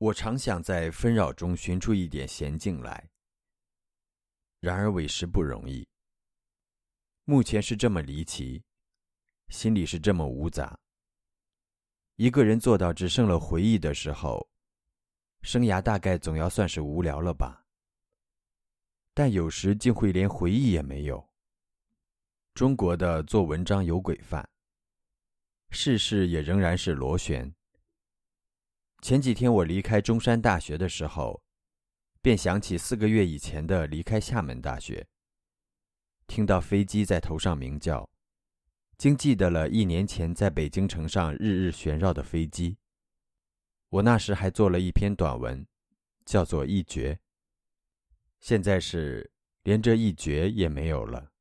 我常想在纷扰中寻出一点闲静来，然而委实不容易。目前是这么离奇，心里是这么无杂。一个人做到只剩了回忆的时候，生涯大概总要算是无聊了吧。但有时竟会连回忆也没有。中国的做文章有规范，世事也仍然是螺旋。前几天我离开中山大学的时候，便想起四个月以前的离开厦门大学。听到飞机在头上鸣叫，竟记得了一年前在北京城上日日旋绕的飞机。我那时还做了一篇短文，叫做《一绝》。现在是连这一绝也没有了。